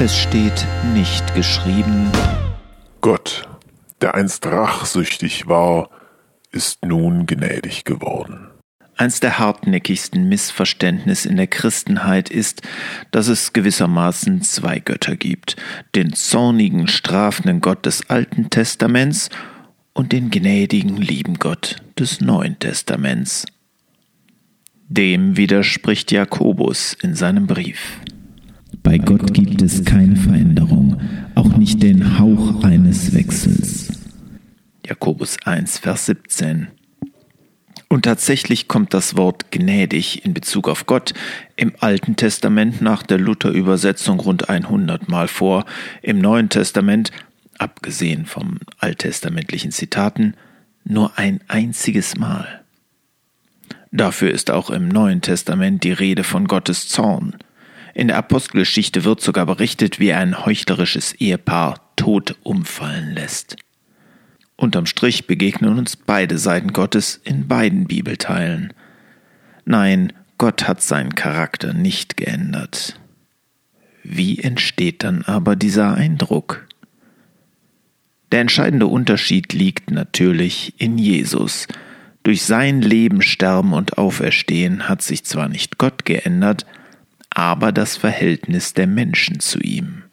Es steht nicht geschrieben. Gott, der einst rachsüchtig war, ist nun gnädig geworden. Eins der hartnäckigsten Missverständnisse in der Christenheit ist, dass es gewissermaßen zwei Götter gibt, den zornigen, strafenden Gott des Alten Testaments und den gnädigen, lieben Gott des Neuen Testaments. Dem widerspricht Jakobus in seinem Brief. Bei Gott gibt es keine Veränderung, auch nicht den Hauch eines Wechsels. Jakobus 1, Vers 17. Und tatsächlich kommt das Wort gnädig in Bezug auf Gott im Alten Testament nach der Luther-Übersetzung rund 100 Mal vor, im Neuen Testament, abgesehen vom alttestamentlichen Zitaten, nur ein einziges Mal. Dafür ist auch im Neuen Testament die Rede von Gottes Zorn. In der Apostelgeschichte wird sogar berichtet, wie er ein heuchlerisches Ehepaar tot umfallen lässt. Unterm Strich begegnen uns beide Seiten Gottes in beiden Bibelteilen. Nein, Gott hat seinen Charakter nicht geändert. Wie entsteht dann aber dieser Eindruck? Der entscheidende Unterschied liegt natürlich in Jesus. Durch sein Leben, Sterben und Auferstehen hat sich zwar nicht Gott geändert, aber das Verhältnis der Menschen zu ihm.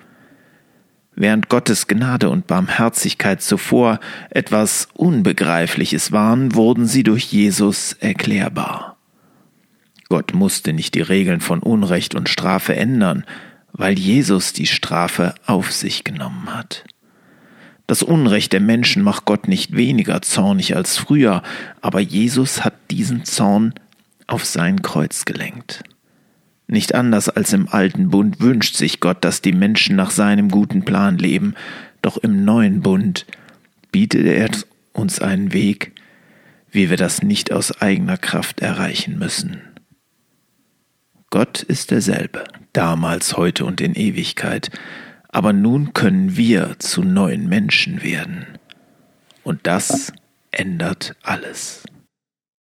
Während Gottes Gnade und Barmherzigkeit zuvor etwas Unbegreifliches waren, wurden sie durch Jesus erklärbar. Gott musste nicht die Regeln von Unrecht und Strafe ändern, weil Jesus die Strafe auf sich genommen hat. Das Unrecht der Menschen macht Gott nicht weniger zornig als früher, aber Jesus hat diesen Zorn auf sein Kreuz gelenkt. Nicht anders als im alten Bund wünscht sich Gott, dass die Menschen nach seinem guten Plan leben, doch im neuen Bund bietet er uns einen Weg, wie wir das nicht aus eigener Kraft erreichen müssen. Gott ist derselbe, damals, heute und in Ewigkeit, aber nun können wir zu neuen Menschen werden. Und das ändert alles.